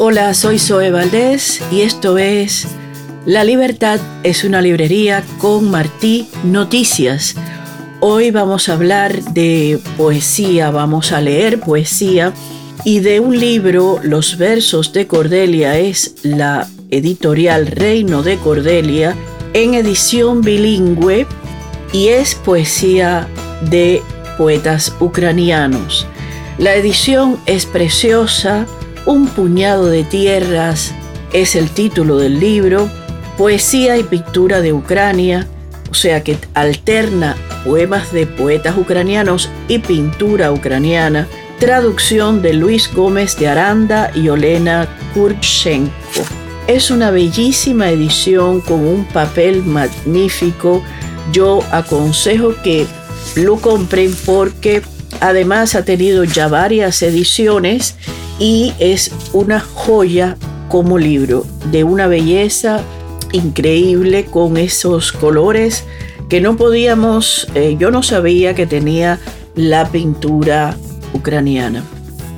Hola, soy Zoe Valdés y esto es La Libertad es una librería con Martí Noticias. Hoy vamos a hablar de poesía, vamos a leer poesía y de un libro, Los versos de Cordelia, es la editorial Reino de Cordelia en edición bilingüe y es poesía de poetas ucranianos. La edición es preciosa, un puñado de tierras es el título del libro, Poesía y Pintura de Ucrania, o sea que alterna poemas de poetas ucranianos y pintura ucraniana, traducción de Luis Gómez de Aranda y Olena Kurchenko. Es una bellísima edición con un papel magnífico. Yo aconsejo que lo compren porque además ha tenido ya varias ediciones y es una joya como libro de una belleza increíble con esos colores que no podíamos, eh, yo no sabía que tenía la pintura ucraniana.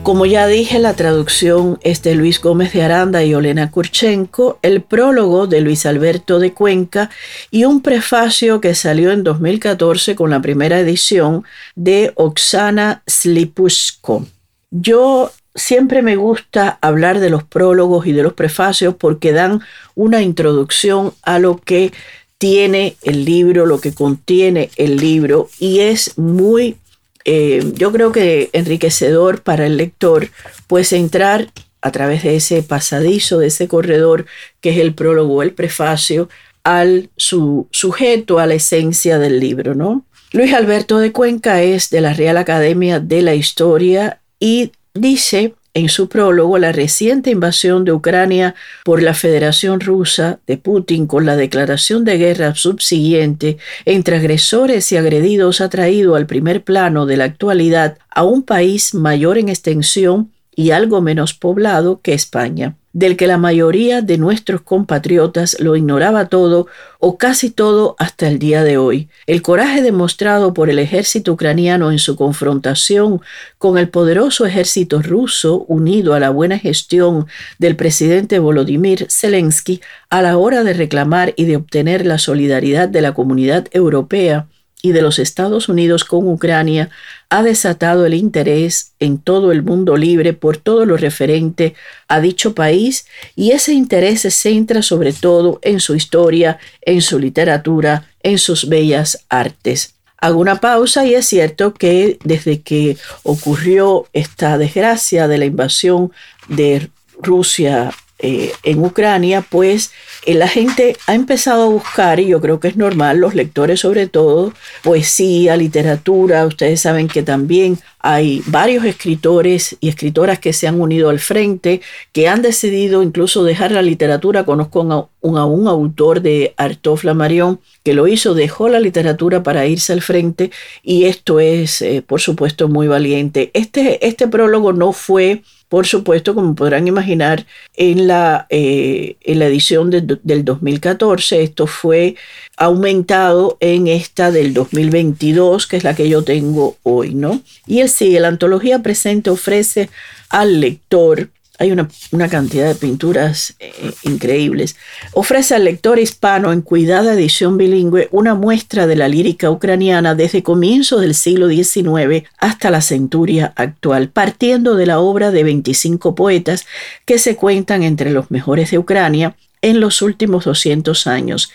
Como ya dije, la traducción es de Luis Gómez de Aranda y Olena Kurchenko, el prólogo de Luis Alberto de Cuenca y un prefacio que salió en 2014 con la primera edición de Oksana Slipushko. Yo siempre me gusta hablar de los prólogos y de los prefacios porque dan una introducción a lo que tiene el libro, lo que contiene el libro y es muy, eh, yo creo que enriquecedor para el lector, pues entrar a través de ese pasadizo, de ese corredor que es el prólogo, el prefacio, al su sujeto, a la esencia del libro, ¿no? Luis Alberto de Cuenca es de la Real Academia de la Historia y dice en su prólogo la reciente invasión de Ucrania por la Federación Rusa de Putin con la declaración de guerra subsiguiente entre agresores y agredidos ha traído al primer plano de la actualidad a un país mayor en extensión y algo menos poblado que España del que la mayoría de nuestros compatriotas lo ignoraba todo o casi todo hasta el día de hoy. El coraje demostrado por el ejército ucraniano en su confrontación con el poderoso ejército ruso unido a la buena gestión del presidente Volodymyr Zelensky a la hora de reclamar y de obtener la solidaridad de la comunidad europea y de los Estados Unidos con Ucrania ha desatado el interés en todo el mundo libre por todo lo referente a dicho país y ese interés se centra sobre todo en su historia, en su literatura, en sus bellas artes. Hago una pausa y es cierto que desde que ocurrió esta desgracia de la invasión de Rusia eh, en Ucrania, pues eh, la gente ha empezado a buscar, y yo creo que es normal, los lectores sobre todo, poesía, literatura. Ustedes saben que también hay varios escritores y escritoras que se han unido al frente, que han decidido incluso dejar la literatura. Conozco a un, autor de Artof Marion que lo hizo, dejó la literatura para irse al frente y esto es, eh, por supuesto, muy valiente. Este, este prólogo no fue por supuesto, como podrán imaginar, en la, eh, en la edición del 2014. Esto fue aumentado en esta del 2022, que es la que yo tengo hoy, ¿no? Y sigue, la antología presente ofrece al lector hay una, cantidad de pinturas eh, increíbles. Ofrece al lector hispano en cuidada edición bilingüe una muestra de la lírica ucraniana desde comienzos del siglo XIX hasta la centuria actual, partiendo de la obra de 25 poetas que se cuentan entre los mejores de Ucrania en los últimos 200 años.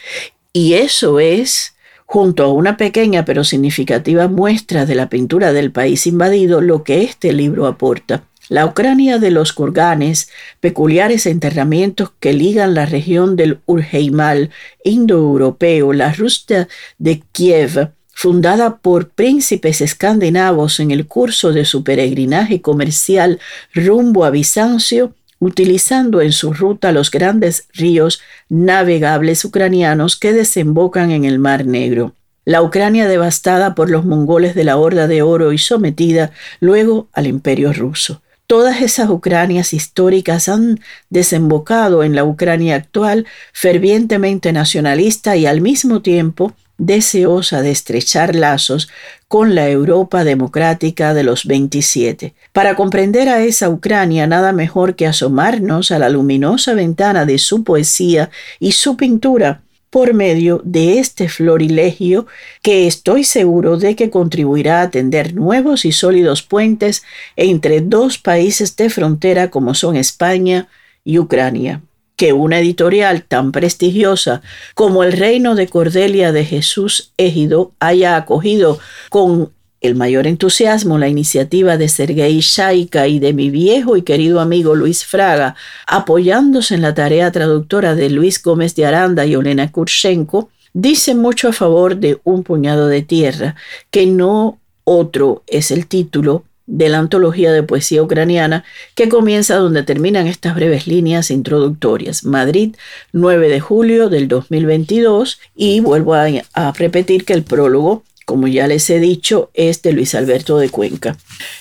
Y eso es junto a una pequeña pero significativa muestra de la pintura del país invadido, lo que este libro aporta. La Ucrania de los kurganes, peculiares enterramientos que ligan la región del Urheimal indoeuropeo, la Rusia de Kiev, fundada por príncipes escandinavos en el curso de su peregrinaje comercial rumbo a Bizancio, utilizando en su ruta los grandes ríos navegables ucranianos que desembocan en el Mar Negro. La Ucrania devastada por los mongoles de la Horda de Oro y sometida luego al Imperio ruso. Todas esas Ucranias históricas han desembocado en la Ucrania actual, fervientemente nacionalista y al mismo tiempo deseosa de estrechar lazos con la Europa democrática de los 27. Para comprender a esa Ucrania, nada mejor que asomarnos a la luminosa ventana de su poesía y su pintura por medio de este florilegio que estoy seguro de que contribuirá a tender nuevos y sólidos puentes entre dos países de frontera como son España y Ucrania. Que una editorial tan prestigiosa como el Reino de Cordelia de Jesús Égido haya acogido con el mayor entusiasmo la iniciativa de Sergei Shaika y de mi viejo y querido amigo Luis Fraga, apoyándose en la tarea traductora de Luis Gómez de Aranda y Olena Kurshenko, dice mucho a favor de Un puñado de tierra, que no otro es el título de la antología de poesía ucraniana que comienza donde terminan estas breves líneas introductorias. Madrid, 9 de julio del 2022 y vuelvo a, repetir que el prólogo como ya les he dicho, es de Luis Alberto de Cuenca.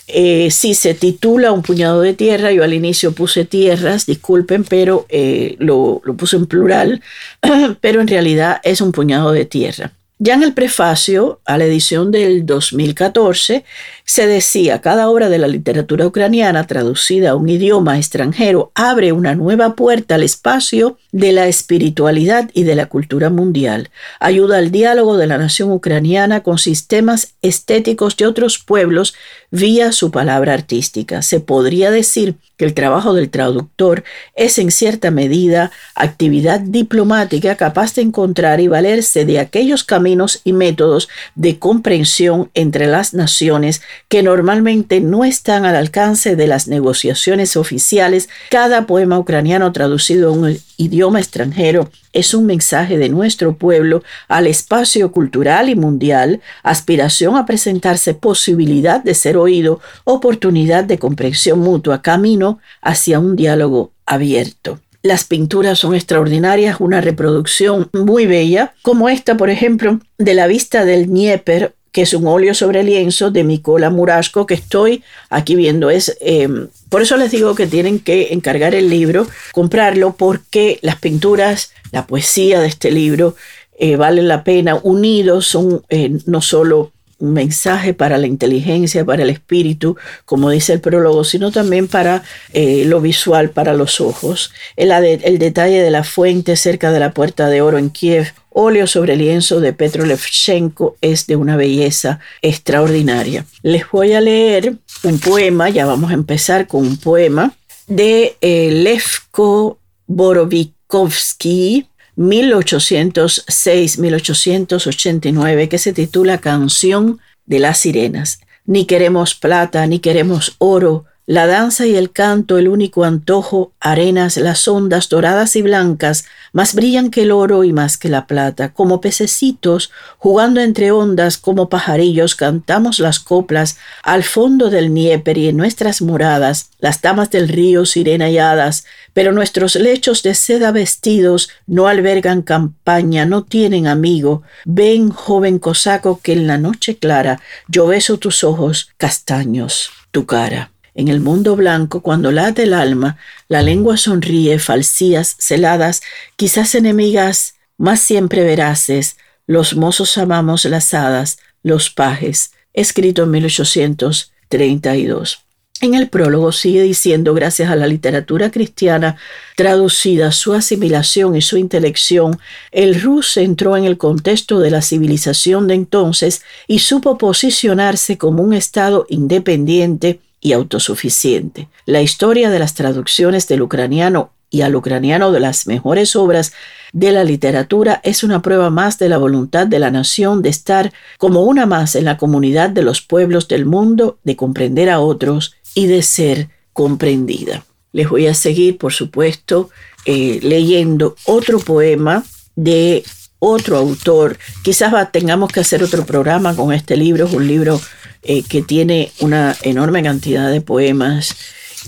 Eh, si se titula Un puñado de tierra, yo al inicio puse tierras, disculpen, pero eh, lo, lo puse en plural, pero en realidad es un puñado de tierra. Ya en el prefacio a la edición del 2014 se decía, cada obra de la literatura ucraniana traducida a un idioma extranjero abre una nueva puerta al espacio de la espiritualidad y de la cultura mundial, ayuda al diálogo de la nación ucraniana con sistemas estéticos de otros pueblos vía su palabra artística. Se podría decir que el trabajo del traductor es en cierta medida actividad diplomática capaz de encontrar y valerse de aquellos caminos y métodos de comprensión entre las naciones que normalmente no están al alcance de las negociaciones oficiales. Cada poema ucraniano traducido a un idioma extranjero es un mensaje de nuestro pueblo al espacio cultural y mundial, aspiración a presentarse, posibilidad de ser oído, oportunidad de comprensión mutua, camino hacia un diálogo abierto. Las pinturas son extraordinarias, una reproducción muy bella, como esta, por ejemplo, de la vista del Dnieper que es un óleo sobre lienzo de Micola Murasco que estoy aquí viendo. Es, em, por eso les digo que tienen que encargar el libro, comprarlo, porque las pinturas, la poesía de este libro eh, valen la pena. Unidos son eh, no solo mensaje para la inteligencia, para el espíritu, como dice el prólogo, sino también para eh, lo visual, para los ojos. El, detalle de la fuente cerca de la puerta de oro en Kiev óleo sobre lienzo de Petro Levchenko es de una belleza extraordinaria. Les voy a leer un poema, ya vamos a empezar con un poema de eh, Levko Borovikovsky, 1806-1889, que se titula Canción de las Sirenas. Ni queremos plata, ni queremos oro, la danza y el canto, el único antojo, arenas, las ondas doradas y blancas, más brillan que el oro y más que la plata. Como pececitos, jugando entre ondas, como pajarillos, cantamos las coplas al fondo del Nieper y en nuestras moradas, las damas del río, sirena y hadas, pero nuestros lechos de seda vestidos no albergan campaña, no tienen amigo. Ven, joven cosaco, que en la noche clara yo beso tus ojos castaños, tu cara. En el mundo blanco, cuando late el alma, la lengua sonríe, falsías, celadas, quizás enemigas, más siempre veraces. Los mozos amamos las hadas, los pajes. Escrito en 1832. En el prólogo sigue diciendo, gracias a la literatura cristiana traducida, su asimilación y su intelección, el Rus entró en el contexto de la civilización de entonces y supo posicionarse como un Estado independiente y autosuficiente. La historia de las traducciones del ucraniano y al ucraniano de las mejores obras de la literatura es una prueba más de la voluntad de la nación de estar como una más en la comunidad de los pueblos del mundo, de comprender a otros y de ser comprendida. Les voy a seguir, por supuesto, eh, leyendo otro poema de otro autor. Quizás tengamos que hacer otro programa con este libro. Es un libro eh, que tiene una enorme cantidad de poemas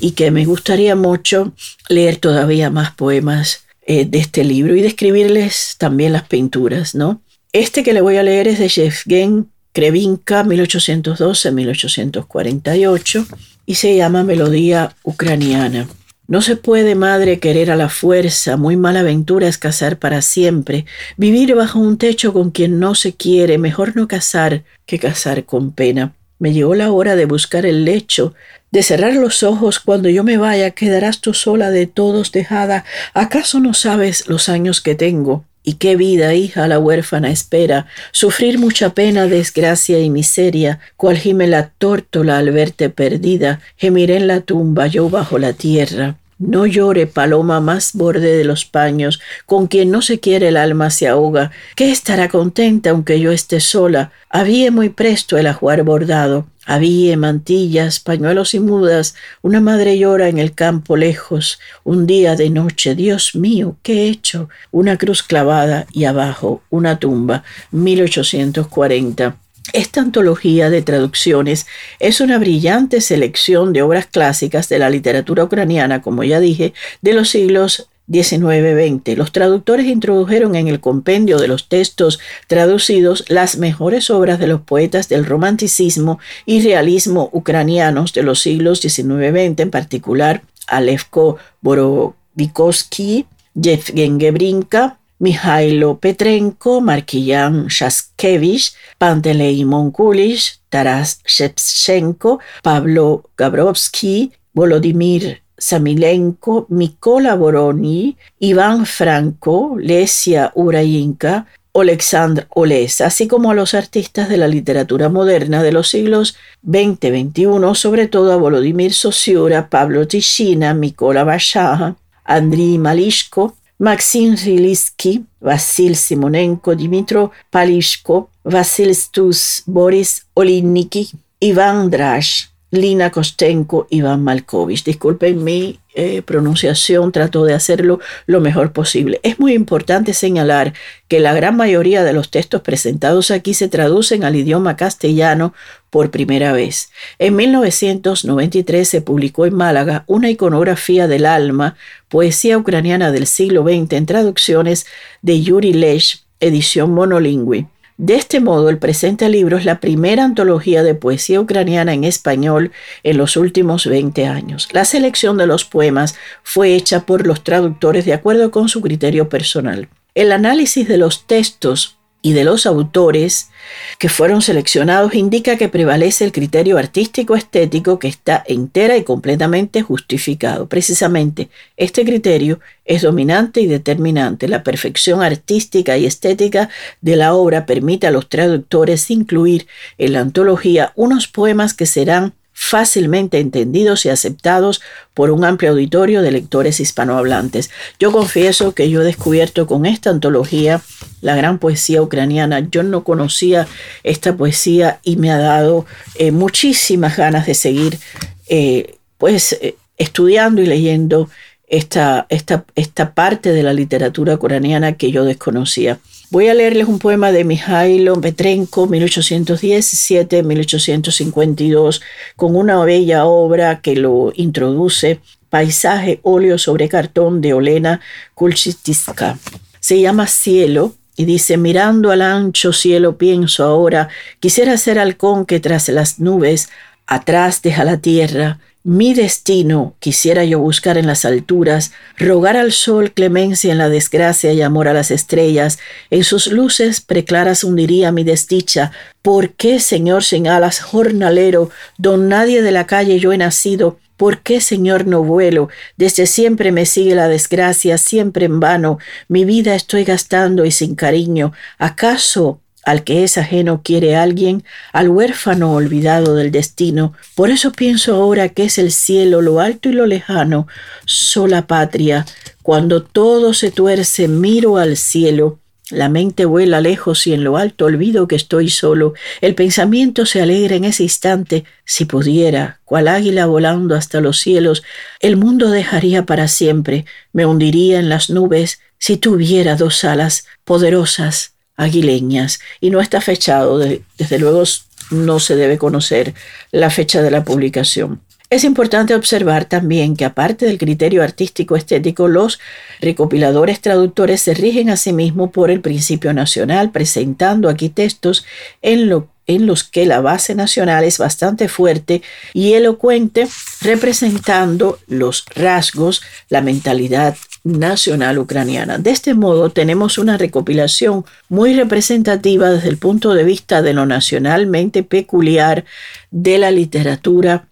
y que me gustaría mucho leer todavía más poemas eh, de este libro y describirles también las pinturas, ¿no? Este que le voy a leer es de Yevgen Krevinka, 1812-1848, y se llama Melodía Ucraniana. No se puede, madre, querer a la fuerza, muy mala aventura es casar para siempre. Vivir bajo un techo con quien no se quiere, mejor no casar que casar con pena. Me llegó la hora de buscar el lecho, de cerrar los ojos cuando yo me vaya, quedarás tú sola de todos dejada. ¿Acaso no sabes los años que tengo? Y qué vida, hija, la huérfana espera, sufrir mucha pena, desgracia y miseria, cual gime la tórtola al verte perdida, gemiré en la tumba yo bajo la tierra. No llore, paloma más borde de los paños, con quien no se quiere el alma se ahoga, ¿Qué estará contenta aunque yo esté sola. Había muy presto el ajuar bordado, había mantillas, pañuelos y mudas, una madre llora en el campo lejos, un día de noche, Dios mío, ¿qué he hecho? Una cruz clavada y abajo una tumba, 1840. Esta antología de traducciones es una brillante selección de obras clásicas de la literatura ucraniana, como ya dije, de los siglos 19-20. Los traductores introdujeron en el compendio de los textos traducidos las mejores obras de los poetas del romanticismo y realismo ucranianos de los siglos XIX-20, en particular Alevko Borovikovsky, Yevgen Gebrinka, Mihailo Petrenko, Markillan Shaskevich, Pantelei Monkulish, Taras Shevchenko, Pablo Gabrovsky, Volodymyr Samilenko, Mikola Boroni, Iván Franco, Lesia Urayinka, Alexandr Oles, así como a los artistas de la literatura moderna de los siglos XX-XXI, sobre todo a Volodymyr Sosiura, Pablo Tishina, Mikola Bashaha, Andriy Malishko, Maxim Rilitsky, Vasil Simonenko, Dimitro Palishko, Vasil Stus, Boris Olinniki, Iván Drash, Lina Kostenko, Iván Malkovich. Disculpen mi eh, pronunciación, trato de hacerlo lo mejor posible. Es muy importante señalar que la gran mayoría de los textos presentados aquí se traducen al idioma castellano por primera vez. En 1993 se publicó en Málaga una iconografía del alma, poesía ucraniana del siglo XX en traducciones de Yuri Lesh, edición monolingüe. De este modo, el presente libro es la primera antología de poesía ucraniana en español en los últimos 20 años. La selección de los poemas fue hecha por los traductores de acuerdo con su criterio personal. El análisis de los textos y de los autores que fueron seleccionados indica que prevalece el criterio artístico estético que está entera y completamente justificado. Precisamente este criterio es dominante y determinante. La perfección artística y estética de la obra permite a los traductores incluir en la antología unos poemas que serán fácilmente entendidos y aceptados por un amplio auditorio de lectores hispanohablantes. Yo confieso que yo he descubierto con esta antología la gran poesía ucraniana. Yo no conocía esta poesía y me ha dado eh, muchísimas ganas de seguir eh, pues eh, estudiando y leyendo esta, esta, esta parte de la literatura ucraniana que yo desconocía. Voy a leerles un poema de Mijailo Petrenko, 1817-1852, con una bella obra que lo introduce, Paisaje, óleo sobre cartón de Olena Kulchitiska. Se llama Cielo y dice, mirando al ancho cielo pienso ahora, quisiera ser halcón que tras las nubes atrás deja la tierra, mi destino quisiera yo buscar en las alturas, rogar al sol clemencia en la desgracia y amor a las estrellas, en sus luces preclaras hundiría mi desdicha. ¿Por qué, Señor sin alas, jornalero, don nadie de la calle yo he nacido? ¿Por qué, Señor, no vuelo? Desde siempre me sigue la desgracia, siempre en vano. Mi vida estoy gastando y sin cariño. ¿Acaso al que es ajeno quiere alguien, al huérfano olvidado del destino. Por eso pienso ahora que es el cielo, lo alto y lo lejano, sola patria. Cuando todo se tuerce, miro al cielo. La mente vuela lejos y en lo alto olvido que estoy solo. El pensamiento se alegra en ese instante. Si pudiera, cual águila volando hasta los cielos, el mundo dejaría para siempre. Me hundiría en las nubes si tuviera dos alas poderosas aguileñas y no está fechado, desde luego no se debe conocer la fecha de la publicación. Es importante observar también que aparte del criterio artístico estético, los recopiladores traductores se rigen a sí mismos por el principio nacional, presentando aquí textos en, lo, en los que la base nacional es bastante fuerte y elocuente, representando los rasgos, la mentalidad nacional ucraniana. De este modo tenemos una recopilación muy representativa desde el punto de vista de lo nacionalmente peculiar de la literatura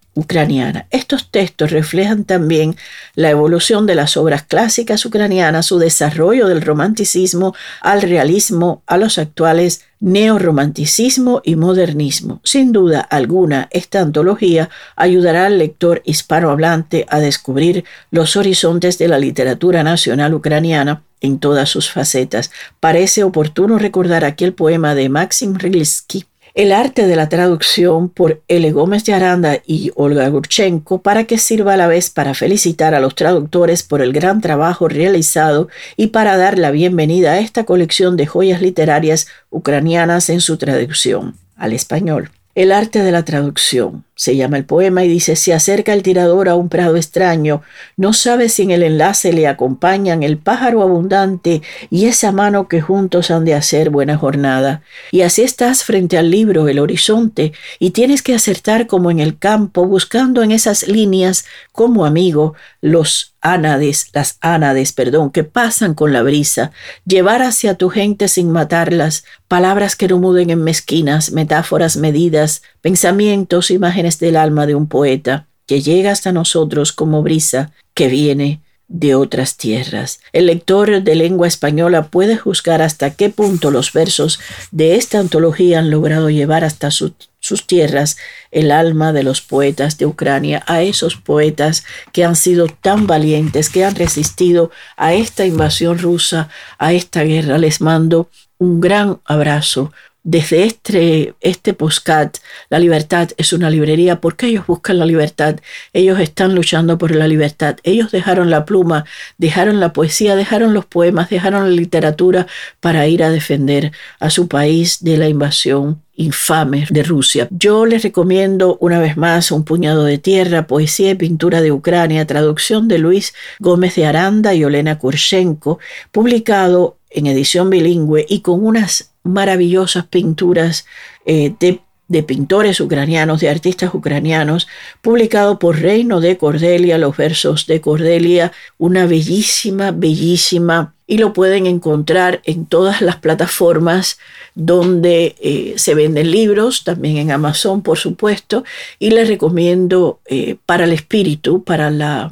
Estos textos reflejan también la evolución de las obras clásicas ucranianas, su desarrollo del romanticismo al realismo, a los actuales neorromanticismo y modernismo. Sin duda alguna, esta antología ayudará al lector hispanohablante a descubrir los horizontes de la literatura nacional ucraniana en todas sus facetas. Parece oportuno recordar aquel poema de Maxim Rilsky el arte de la traducción por L. Gómez de Aranda y Olga Gurchenko para que sirva a la vez para felicitar a los traductores por el gran trabajo realizado y para dar la bienvenida a esta colección de joyas literarias ucranianas en su traducción al español. El arte de la traducción se llama el poema y dice, se acerca el tirador a un prado extraño, no sabe si en el enlace le acompañan el pájaro abundante y esa mano que juntos han de hacer buena jornada. Y así estás frente al libro, el horizonte, y tienes que acertar como en el campo, buscando en esas líneas, como amigo, los ánades, las ánades, perdón, que pasan con la brisa, llevar hacia tu gente sin matarlas, palabras que no muden en mezquinas, metáforas medidas, pensamientos, imágenes del alma de un poeta, que llega hasta nosotros como brisa que viene de otras tierras. El lector de lengua española puede juzgar hasta qué punto los versos de esta antología han logrado llevar hasta sus tierras el alma de los poetas de Ucrania, a esos poetas que han sido tan valientes, que han resistido a esta invasión rusa, a esta guerra. Les mando un gran abrazo, desde este, este postcat, La Libertad es una librería, porque ellos buscan la libertad, ellos están luchando por la libertad, ellos dejaron la pluma, dejaron la poesía, dejaron los poemas, dejaron la literatura para ir a defender a su país de la invasión infame de Rusia. Yo les recomiendo una vez más Un puñado de tierra, poesía y pintura de Ucrania, traducción de Luis Gómez de Aranda y Olena Kurshenko, publicado en edición bilingüe y con unas maravillosas pinturas eh, de, pintores ucranianos, de artistas ucranianos, publicado por Reino de Cordelia, los versos de Cordelia, una bellísima, bellísima, y lo pueden encontrar en todas las plataformas donde eh, se venden libros, también en Amazon, por supuesto, y les recomiendo eh, para el espíritu, para la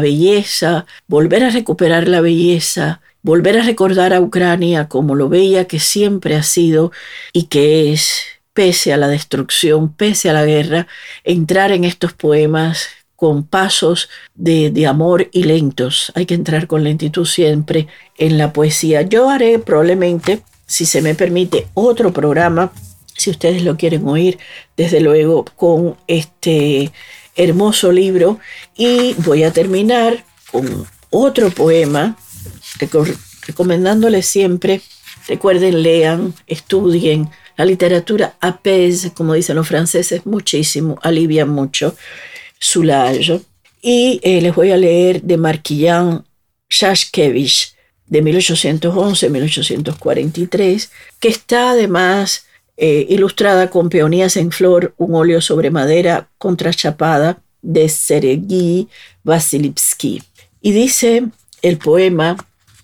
belleza, volver a recuperar la belleza, volver a recordar a Ucrania como lo bella que siempre ha sido y que es, pese a la destrucción, pese a la guerra, entrar en estos poemas con pasos de, amor y lentos. Hay que entrar con lentitud siempre en la poesía. Yo haré probablemente, si se me permite, otro programa, si ustedes lo quieren oír, desde luego, con este hermoso libro. Y voy a terminar con otro poema recomendándoles siempre, recuerden, lean, estudien. La literatura apaise, como dicen los franceses, muchísimo, alivia mucho, soulage. Y eh, les voy a leer de Marquillan Shashkevich, de 1811-1843, que está además eh, ilustrada con peonías en flor, un óleo sobre madera contrachapada de Sergei Vasilivsky. Y dice el poema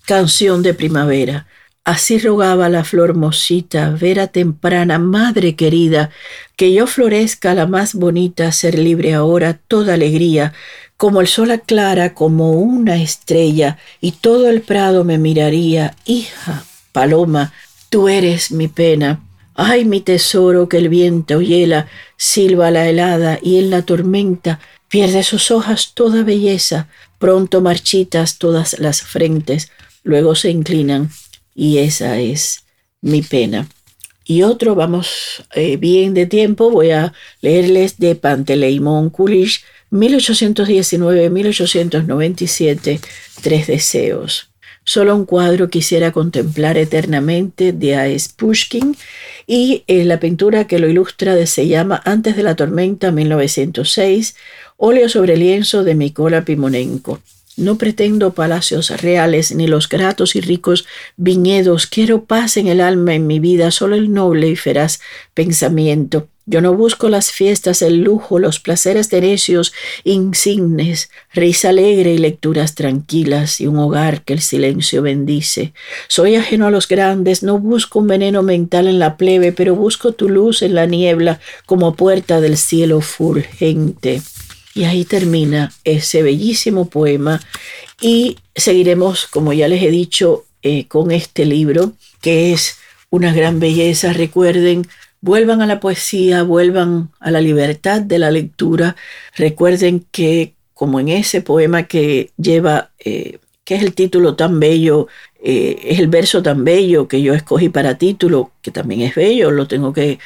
Canción de primavera. Así rogaba la flor mosita, vera temprana, madre querida, que yo florezca la más bonita, ser libre ahora, toda alegría, como el sol aclara, como una estrella, y todo el prado me miraría, hija, paloma, tú eres mi pena. Ay, mi tesoro, que el viento hiela, silba la helada, y en la tormenta pierde sus hojas toda belleza, pronto marchitas todas las frentes, luego se inclinan y esa es mi pena. Y otro, vamos eh, bien de tiempo, voy a leerles de Panteleimon Kulish, 1819-1897, Tres Deseos. Solo un cuadro quisiera contemplar eternamente de A.S. Pushkin y eh, la pintura que lo ilustra se llama Antes de la tormenta 1906, óleo sobre lienzo de Mikola Pimonenko. No pretendo palacios reales ni los gratos y ricos viñedos. Quiero paz en el alma, en mi vida, solo el noble y feraz pensamiento. Yo no busco las fiestas, el lujo, los placeres de necios insignes, risa alegre y lecturas tranquilas y un hogar que el silencio bendice. Soy ajeno a los grandes, no busco un veneno mental en la plebe, pero busco tu luz en la niebla como puerta del cielo fulgente. Y ahí termina ese bellísimo poema y seguiremos, como ya les he dicho, eh, con este libro que es una gran belleza. Recuerden, vuelvan a la poesía, vuelvan a la libertad de la lectura. Recuerden que, como en ese poema que lleva, eh, que es el título tan bello, eh, es el verso tan bello que yo escogí para título, que también es bello, lo tengo que,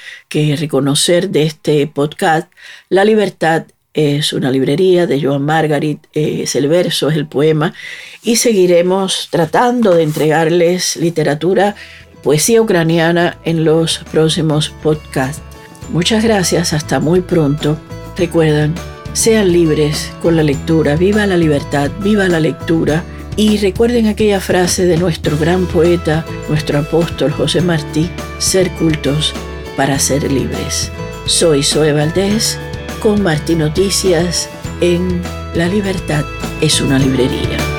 reconocer de este podcast, La libertad es una librería de Joan Margarit, es el verso, es el poema, y seguiremos tratando de entregarles literatura poesía ucraniana en los próximos podcasts. Muchas gracias, hasta muy pronto. Recuerdan, sean libres con la lectura, viva la libertad, viva la lectura. Y recuerden aquella frase de nuestro gran poeta, nuestro apóstol José Martí, ser cultos para ser libres. Soy Zoe Valdés con Martí Noticias en La Libertad es una librería.